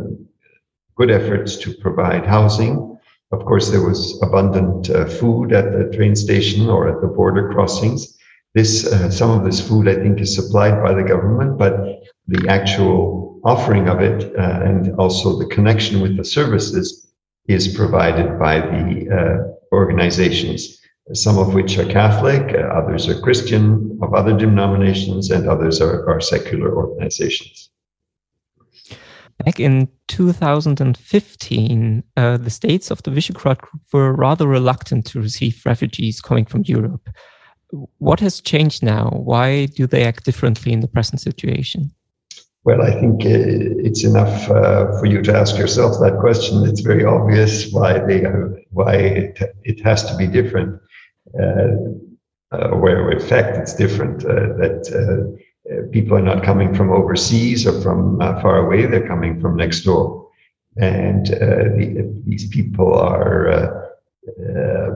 good efforts to provide housing. Of course, there was abundant uh, food at the train station or at the border crossings. This, uh, some of this food, I think, is supplied by the government, but the actual offering of it uh, and also the connection with the services is provided by the uh, organizations, some of which are Catholic, uh, others are Christian, of other denominations, and others are, are secular organizations. Back in 2015, uh, the states of the Visegrad Group were rather reluctant to receive refugees coming from Europe. What has changed now? Why do they act differently in the present situation? Well, I think uh, it's enough uh, for you to ask yourself that question. It's very obvious why they why it, it has to be different. Uh, uh where in fact it's different. Uh, that people are not coming from overseas or from uh, far away, they're coming from next door. And uh, the, these people are, uh,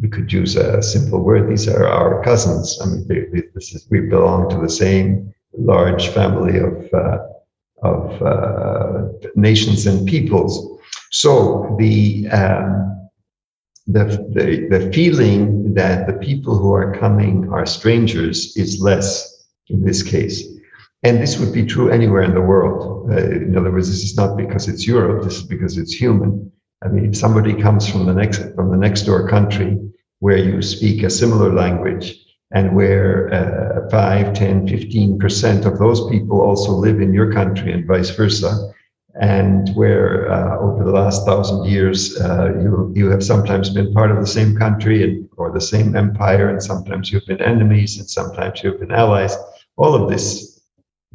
we could use a simple word, these are our cousins. I mean, they, this is, we belong to the same large family of, of nations and peoples. So the, um, the, the, the feeling that the people who are coming are strangers is less in this case. And this would be true anywhere in the world. Uh, in other words, this is not because it's Europe, this is because it's human. I mean, if somebody comes from the next from the next door country where you speak a similar language and where uh, 5, 10, 15% of those people also live in your country and vice versa, and where uh, over the last thousand years uh, you you have sometimes been part of the same country and, or the same empire, and sometimes you've been enemies, and sometimes you've been allies all of this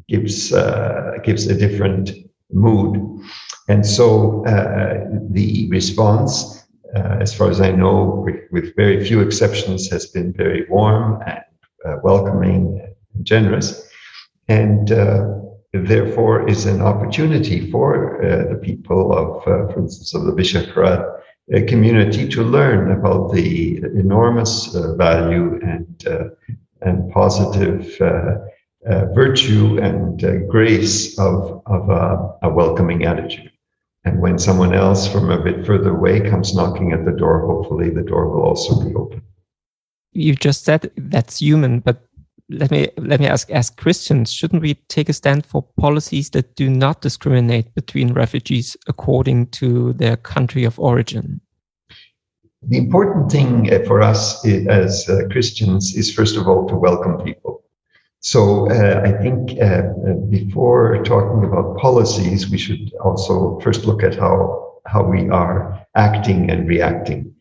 gives uh, gives a different mood. And so uh, the response, uh, as far as I know, with, very few exceptions, has been very warm and uh, welcoming and generous. And uh, therefore is an opportunity for uh, the people of, for instance, of the Visegrad community to learn about the enormous value and and positive uh, uh, virtue and uh, grace of, of a, a, welcoming attitude. And when someone else from a bit further away comes knocking at the door, hopefully the door will also be open. You just said that's human, but let me let me ask as Christians, shouldn't we take a stand for policies that do not discriminate between refugees according to their country of origin? The important thing uh, for us uh, as uh, Christians is first of all to welcome people. So uh, I think uh, before talking about policies, we should also first look at how how we are acting and reacting.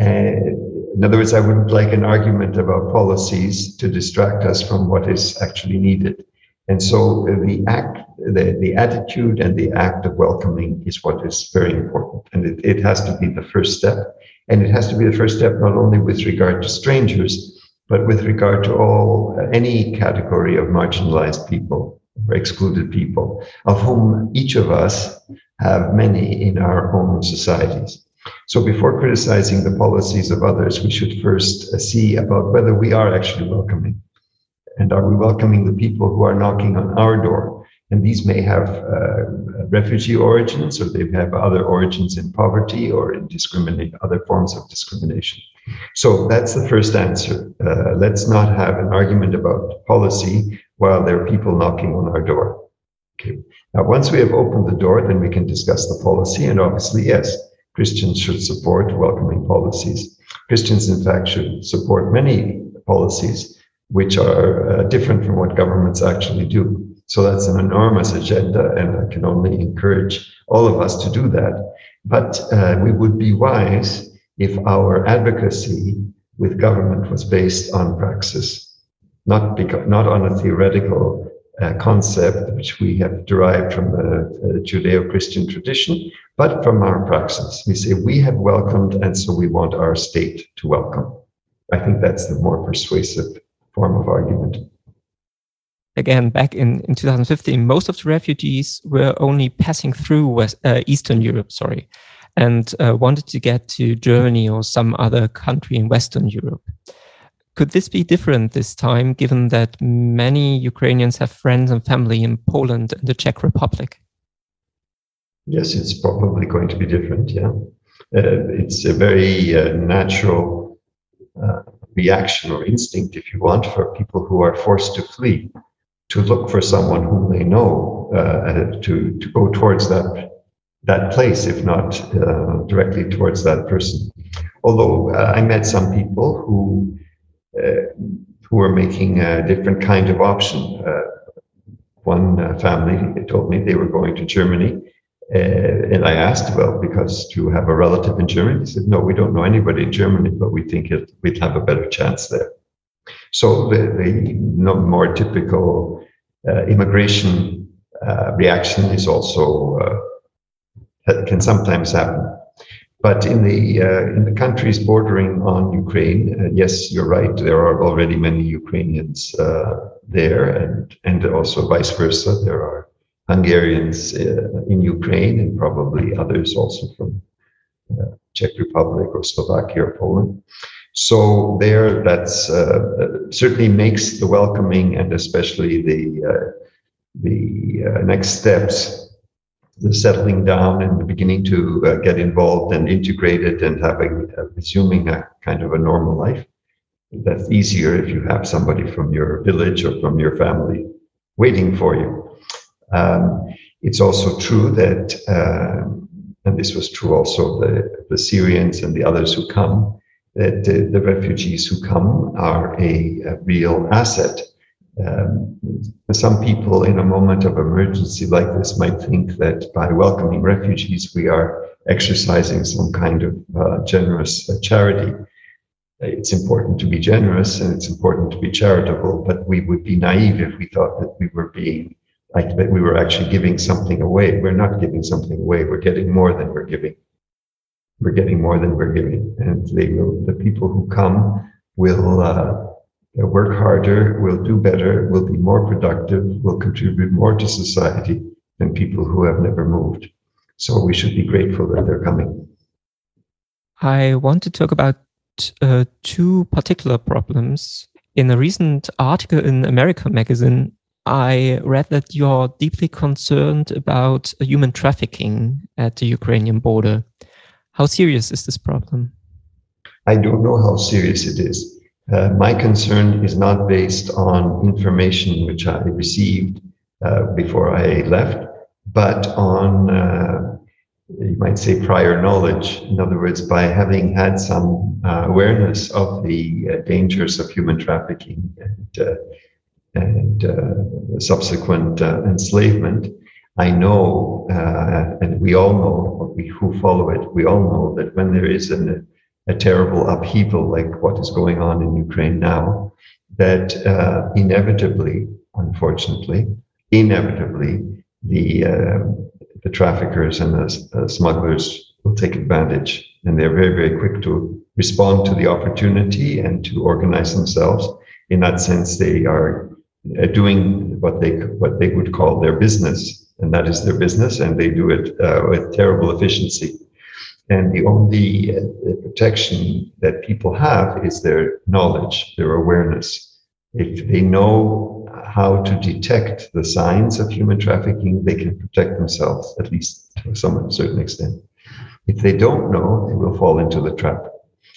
Uh, in other words, I wouldn't like an argument about policies to distract us from what is actually needed. And so the act, the, the attitude and the act of welcoming is what is very important. And it, it has to be the first step. And it has to be the first step not only with regard to strangers, but with regard to all any category of marginalized people or excluded people, of whom each of us have many in our own societies. So before criticizing the policies of others, we should first uh, see about whether we are actually welcoming. And are we welcoming the people who are knocking on our door? And these may have uh, refugee origins, or they have other origins in poverty or in discriminate other forms of discrimination. So that's the first answer. Uh, let's not have an argument about policy while there are people knocking on our door. Okay. Now, once we have opened the door, then we can discuss the policy. And obviously, yes, Christians should support welcoming policies. Christians, in fact, should support many policies which are uh, different from what governments actually do. So that's an enormous agenda, and I can only encourage all of us to do that. But uh, we would be wise if our advocacy with government was based on praxis, not because, not on a theoretical uh, concept which we have derived from the Judeo-Christian tradition, but from our praxis. We say we have welcomed, and so we want our state to welcome. I think that's the more persuasive form of argument again, back in, in 2015, most of the refugees were only passing through West, uh, Eastern Europe, sorry, and uh, wanted to get to Germany or some other country in Western Europe. Could this be different this time, given that many Ukrainians have friends and family in Poland and the Czech Republic? Yes, it's probably going to be different. Yeah, uh, it's a very uh, natural uh, reaction or instinct, if you want, for people who are forced to flee to look for someone whom they know uh, to to go towards that that place, if not uh, directly towards that person. Although uh, I met some people who uh, who were making a different kind of option. Uh, one uh, family told me they were going to Germany. and I asked, well, because to have a relative in Germany, they said, no, we don't know anybody in Germany, but we think it, we'd have a better chance there. So the, the more typical immigration uh, reaction is also uh, can sometimes happen. But in the uh, in the countries bordering on Ukraine, uh, yes, you're right. There are already many Ukrainians uh, there, and and also vice versa. There are Hungarians in Ukraine, and probably others also from Czech Republic or Slovakia or Poland. So there, that's uh, certainly makes the welcoming and especially the uh, the uh, next steps, the settling down and beginning to uh, get involved and integrated and having uh, resuming a kind of a normal life. That's easier if you have somebody from your village or from your family waiting for you. Um, it's also true that, um, and this was true also the the Syrians and the others who come that the, the refugees who come are a, a real asset. Um, some people in a moment of emergency like this might think that by welcoming refugees, we are exercising some kind of uh, generous uh, charity. It's important to be generous and it's important to be charitable, but we would be naive if we thought that we were being like that we were actually giving something away. We're not giving something away. We're getting more than we're giving we're getting more than we're giving. And they will, the people who come will uh, work harder, will do better, will be more productive, will contribute more to society than people who have never moved. So we should be grateful that they're coming. I want to talk about uh, two particular problems. In a recent article in America magazine, I read that you're deeply concerned about human trafficking at the Ukrainian border. How serious is this problem? I don't know how serious it is. Uh, my concern is not based on information which I received uh, before I left, but on, uh, you might say, prior knowledge. In other words, by having had some uh, awareness of the uh, dangers of human trafficking and, uh, and subsequent enslavement, I know, uh, and we all know, we who follow it, we all know that when there is an, a terrible upheaval like what is going on in Ukraine now, that uh, inevitably, unfortunately, inevitably, the uh, the traffickers and the smugglers will take advantage, and they're very, very quick to respond to the opportunity and to organize themselves. In that sense, they are uh, doing what they what they would call their business and that is their business, and they do it uh, with terrible efficiency. And the only uh, protection that people have is their knowledge, their awareness. If they know how to detect the signs of human trafficking, they can protect themselves, at least to some certain extent. If they don't know, they will fall into the trap.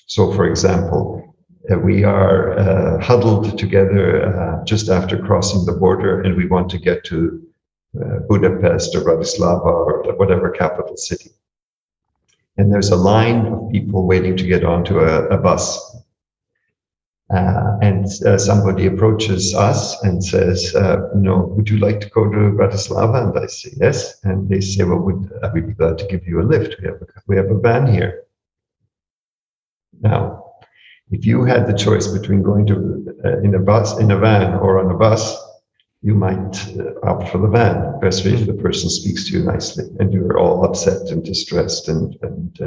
So, for example, uh, we are uh, huddled together uh, just after crossing the border, and we want to get to uh, Budapest or Bratislava or whatever capital city. And there's a line of people waiting to get onto a, a bus. Uh, and uh, somebody approaches us and says, uh, you know, would you like to go to Bratislava? And I say, yes. And they say, well, would uh, we be glad to give you a lift? We have a, we have a van here. Now, if you had the choice between going to uh, in a bus, in a van, or on a bus, you might uh, opt for the van, especially if the person speaks to you nicely and you're all upset and distressed and, and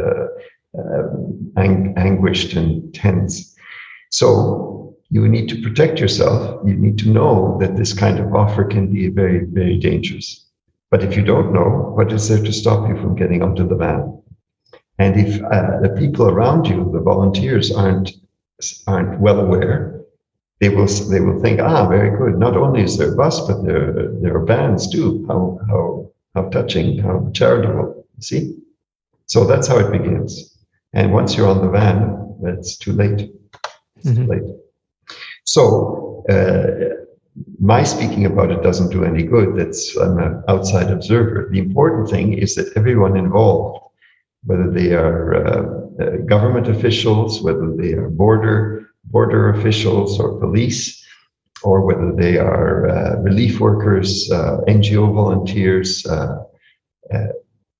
um, ang- anguished and tense so you need to protect yourself. You need to know that this kind of offer can be very, very dangerous. But if you don't know, what is there to stop you from getting onto the van? And if uh, the people around you, the volunteers, aren't aren't well aware, they will they will think, ah, very good. Not only is there a bus, but there there are vans too. How how how touching, how charitable. See, so that's how it begins. And once you're on the van, it's too late. Mm-hmm. So uh, my speaking about it doesn't do any good. That's I'm an outside observer. The important thing is that everyone involved, whether they are uh, uh, government officials, whether they are border border officials or police, or whether they are uh, relief workers, uh, NGO volunteers, uh,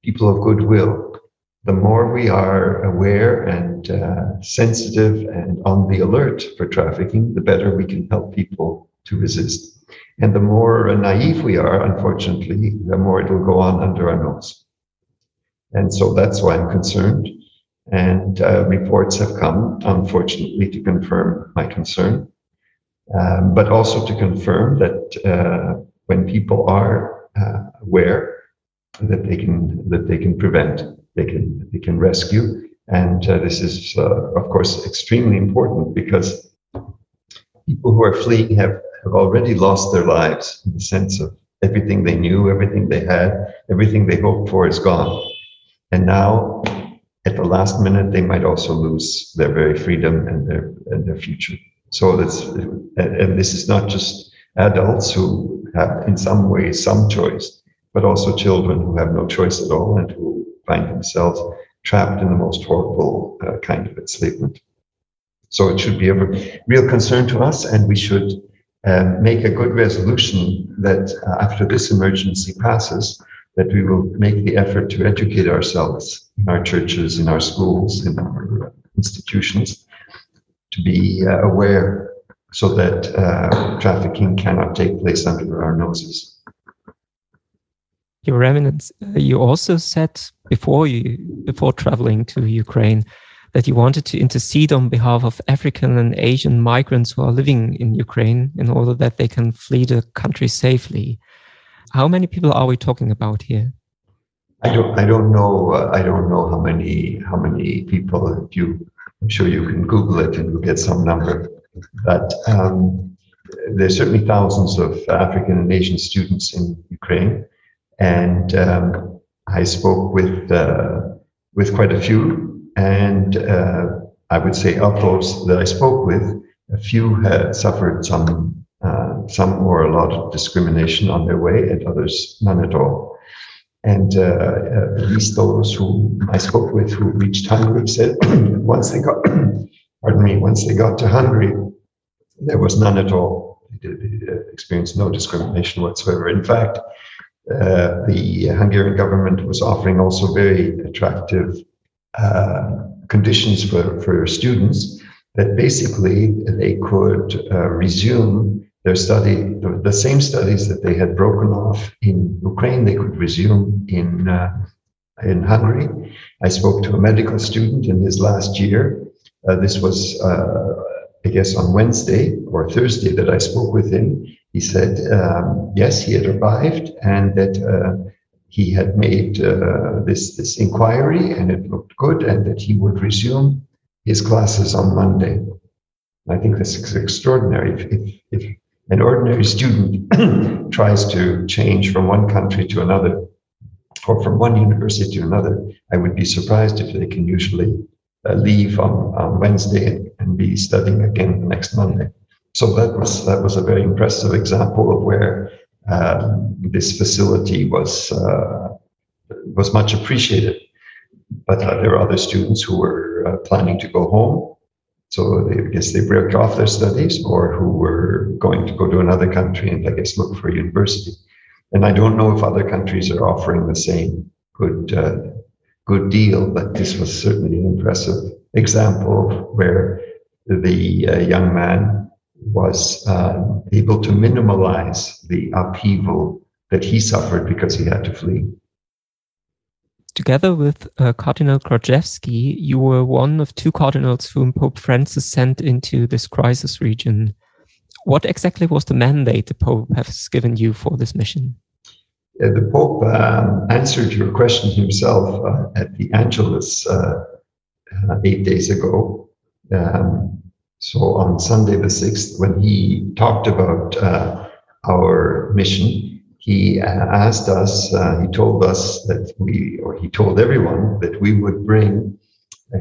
people of goodwill, the more we are aware and uh, sensitive and on the alert for trafficking, the better we can help people to resist. And the more naive we are, unfortunately, the more it will go on under our nose. And so that's why I'm concerned. And uh, reports have come, unfortunately, to confirm my concern, um, but also to confirm that uh, when people are uh, aware that they can that they can prevent they can they can rescue. And uh, this is, uh, of course, extremely important because people who are fleeing have, have already lost their lives in the sense of everything they knew, everything they had, everything they hoped for is gone. And now, at the last minute, they might also lose their very freedom and their and their future. So that's and, this is not just adults who have, in some ways, some choice, but also children who have no choice at all and who find themselves trapped in the most horrible uh, kind of enslavement. So it should be a real concern to us, and we should um, make a good resolution that uh, after this emergency passes, that we will make the effort to educate ourselves in our churches, in our schools, in our institutions, to be uh, aware so that uh, trafficking cannot take place under our noses. Your Eminence, uh, you also said before you before traveling to Ukraine that you wanted to intercede on behalf of African and Asian migrants who are living in Ukraine in order that they can flee the country safely. How many people are we talking about here? I don't. I don't know. Uh, I don't know how many. How many people? You, I'm sure you can Google it and you'll get some number. But um, there's certainly thousands of African and Asian students in Ukraine, and um, I spoke with uh, with quite a few, and uh, I would say of those that I spoke with, a few had suffered some uh, some or a lot of discrimination on their way, and others none at all. And uh, uh, at least those who I spoke with who reached Hungary said [CLEARS THROAT] once they got, [CLEARS THROAT] pardon me, once they got to Hungary, there was none at all. They, experienced no discrimination whatsoever. In fact, uh, the Hungarian government was offering also very attractive uh, conditions for, for students that basically they could uh, resume their study, the, the, same studies that they had broken off in Ukraine, they could resume in, uh, in Hungary. I spoke to a medical student in his last year. Uh, this was, I guess, on Wednesday or Thursday that I spoke with him he said, um, yes, he had arrived and that uh, he had made uh, this, this inquiry and it looked good and that he would resume his classes on Monday. I think this is extraordinary. If, if, if an ordinary student [CLEARS THROAT] tries to change from one country to another or from one university to another, I would be surprised if they can usually uh, leave on, on Wednesday and, and be studying again the next Monday. So that was that was a very impressive example of where um, this facility was uh, was much appreciated. But uh, there are other students who were uh, planning to go home, So they, I guess they broke off their studies or who were going to go to another country and I guess look for a university. And I don't know if other countries are offering the same good uh, good deal, but this was certainly an impressive example where the uh, young man was uh, able to minimalize the upheaval that he suffered because he had to flee. Together with uh, Cardinal Krajewski, you were one of two cardinals whom Pope Francis sent into this crisis region. What exactly was the mandate the Pope has given you for this mission? Uh, the Pope um, answered your question himself uh, at the Angelus uh, uh, eight days ago. Um, so on Sunday the 6th, when he talked about uh, our mission, he asked us, uh, he told us that we, or he told everyone that we would bring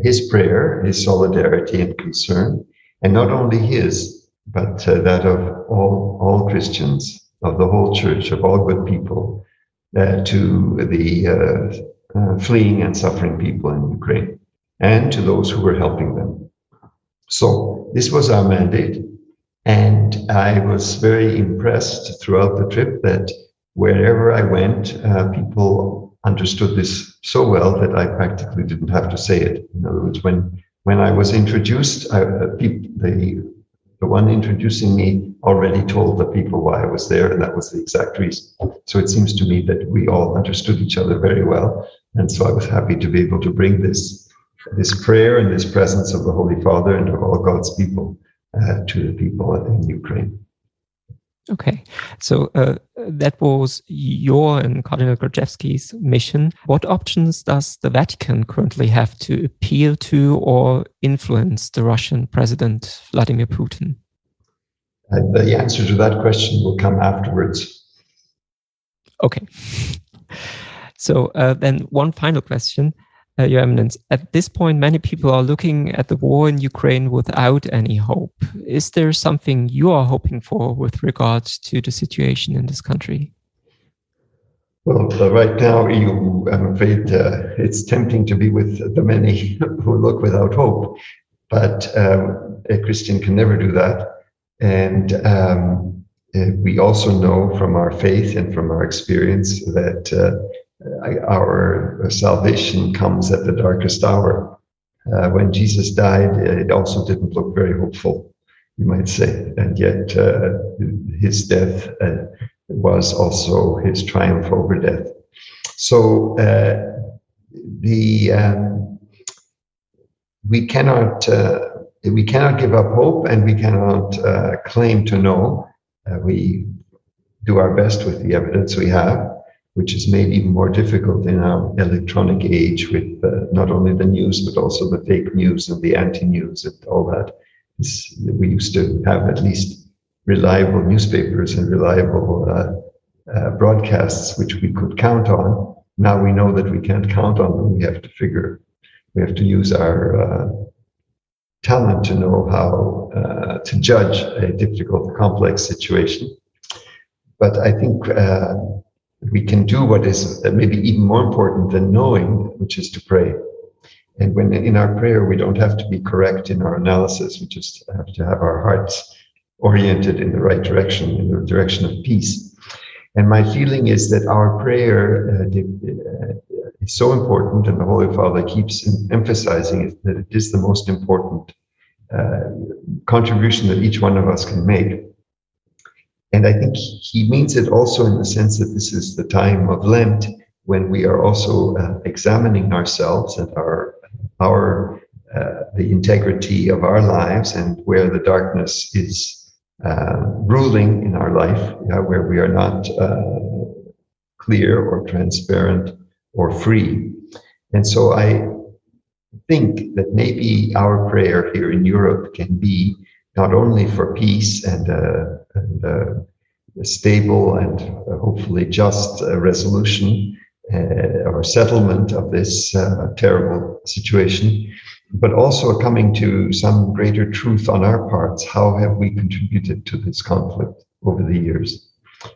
his prayer, his solidarity and concern, and not only his, but uh, that of all, all Christians, of the whole church, of all good people, uh, to the uh, uh, fleeing and suffering people in Ukraine, and to those who were helping them. So this was our mandate. And I was very impressed throughout the trip that wherever I went, uh, people understood this so well that I practically didn't have to say it. In other words, when when I was introduced, I, uh, the the one introducing me already told the people why I was there, and that was the exact reason. So it seems to me that we all understood each other very well, and so I was happy to be able to bring this this prayer and this presence of the Holy Father and of all God's people uh, to the people in Ukraine. Okay, so uh, that was your and Cardinal Krajewski's mission. What options does the Vatican currently have to appeal to or influence the Russian President Vladimir Putin? Uh, the answer to that question will come afterwards. Okay. [LAUGHS] So uh, then, one final question uh, Your Eminence, at this point, many people are looking at the war in Ukraine without any hope. Is there something you are hoping for with regards to the situation in this country? Well, uh, right now, you, I'm afraid uh, it's tempting to be with the many who look without hope, but um, a Christian can never do that. And um, uh, we also know from our faith and from our experience that uh, our salvation comes at the darkest hour. Uh, when Jesus died, it also didn't look very hopeful, you might say. And yet, uh, his death uh, was also his triumph over death. So, uh, the um, we cannot uh, we cannot give up hope, and we cannot uh, claim to know. we do our best with the evidence we have which is made even more difficult in our electronic age with uh, not only the news, but also the fake news and the anti news and all that. It's, we used to have at least reliable newspapers and reliable uh, uh, broadcasts, which we could count on. Now we know that we can't count on them. We have to figure, we have to use our uh, talent to know how uh, to judge a difficult, complex situation. But I think uh, we can do what is maybe even more important than knowing, which is to pray. And when in our prayer, we don't have to be correct in our analysis, we just have to have our hearts oriented in the right direction, in the direction of peace. And my feeling is that our prayer uh, uh is so important, and the Holy Father keeps emphasizing it, that it is the most important uh, contribution that each one of us can make. And I think he means it also in the sense that this is the time of Lent when we are also uh, examining ourselves and our our uh, the integrity of our lives and where the darkness is uh, ruling in our life, where we are not uh, clear or transparent or free. And so I think that maybe our prayer here in Europe can be not only for peace and, uh, and uh, a stable and uh, hopefully just uh, resolution uh, or settlement of this terrible situation, but also coming to some greater truth on our parts. How have we contributed to this conflict over the years?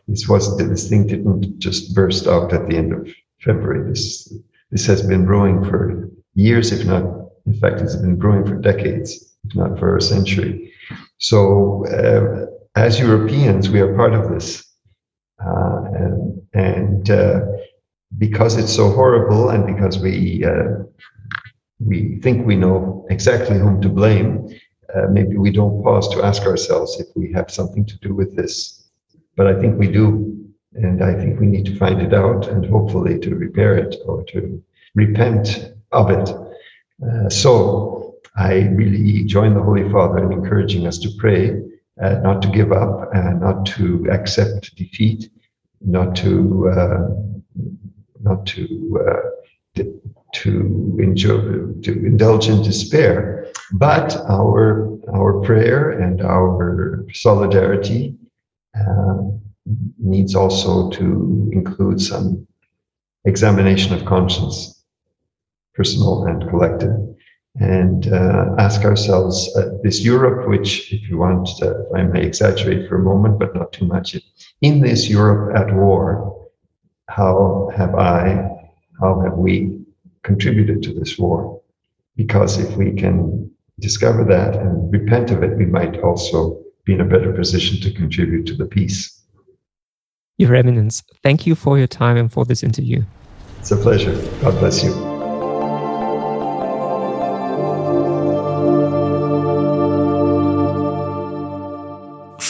This was this thing didn't just burst out at the end of February. This this has been brewing for years, if not, in fact, it's been brewing for decades. if not for a century. So, uh, as Europeans, we are part of this. Uh, and, and uh, because it's so horrible and because we, uh, we think we know exactly whom to blame, uh, maybe we don't pause to ask ourselves if we have something to do with this. But I think we do. And I think we need to find it out and hopefully to repair it or to repent of it. Uh, so I really join the Holy Father in encouraging us to pray, uh, not to give up, and not to accept defeat, not to uh, not to uh, to enjoy to indulge in despair, but our our prayer and our solidarity um, needs also to include some examination of conscience, personal and collective, and uh, ask ourselves uh, this Europe, which, if you want, uh, if I may exaggerate for a moment, but not too much, in this Europe at war, how have I, how have we contributed to this war? Because if we can discover that and repent of it, we might also be in a better position to contribute to the peace. Your Eminence, thank you for your time and for this interview. It's a pleasure. God bless you.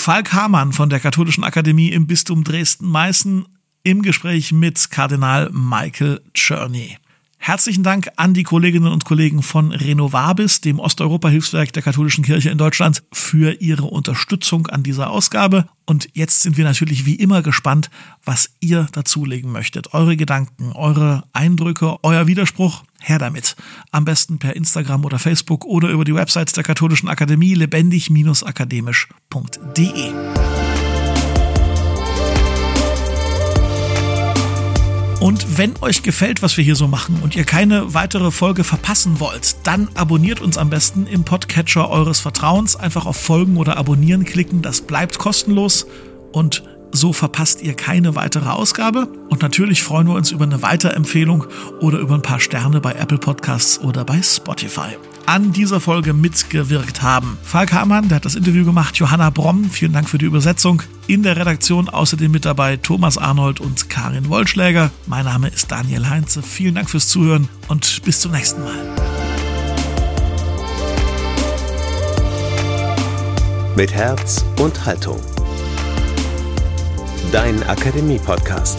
Falk Hamann von der Katholischen Akademie im Bistum Dresden-Meißen im Gespräch mit Kardinal Michael Czerny. Herzlichen Dank an die Kolleginnen und Kollegen von Renovabis, dem Osteuropa-Hilfswerk der katholischen Kirche in Deutschland, für ihre Unterstützung an dieser Ausgabe. Und jetzt sind wir natürlich wie immer gespannt, was ihr dazulegen möchtet. Eure Gedanken, eure Eindrücke, euer Widerspruch. Her damit. Am besten per Instagram oder Facebook oder über die Website der Katholischen Akademie lebendig-akademisch.de. Und wenn euch gefällt, was wir hier so machen und ihr keine weitere Folge verpassen wollt, dann abonniert uns am besten im Podcatcher eures Vertrauens. Einfach auf Folgen oder Abonnieren klicken, das bleibt kostenlos und so verpasst ihr keine weitere Ausgabe. Und natürlich freuen wir uns über eine Weiterempfehlung oder über ein paar Sterne bei Apple Podcasts oder bei Spotify an dieser Folge mitgewirkt haben. Falk Hamann, der hat das Interview gemacht, Johanna Bromm, vielen Dank für die Übersetzung. In der Redaktion außerdem mit dabei Thomas Arnold und Karin Wollschläger. Mein Name ist Daniel Heinze. Vielen Dank fürs Zuhören und bis zum nächsten Mal. Mit Herz und Haltung. Dein Akademie-Podcast.